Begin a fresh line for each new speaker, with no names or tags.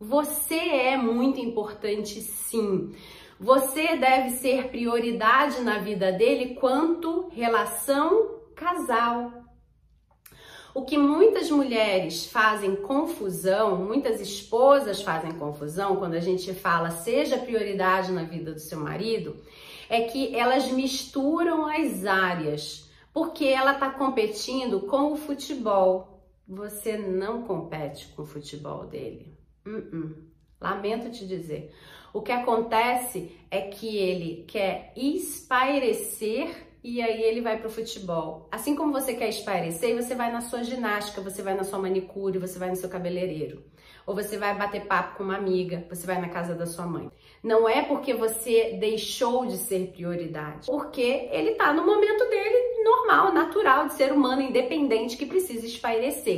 Você é muito importante sim. Você deve ser prioridade na vida dele quanto relação casal. O que muitas mulheres fazem confusão, muitas esposas fazem confusão quando a gente fala seja prioridade na vida do seu marido, é que elas misturam as áreas, porque ela está competindo com o futebol. Você não compete com o futebol dele. Uh -uh. Lamento te dizer. O que acontece é que ele quer espairecer e aí ele vai pro futebol. Assim como você quer espairecer, você vai na sua ginástica, você vai na sua manicure, você vai no seu cabeleireiro. Ou você vai bater papo com uma amiga, você vai na casa da sua mãe. Não é porque você deixou de ser prioridade, porque ele tá no momento dele normal, natural, de ser humano independente que precisa espairecer.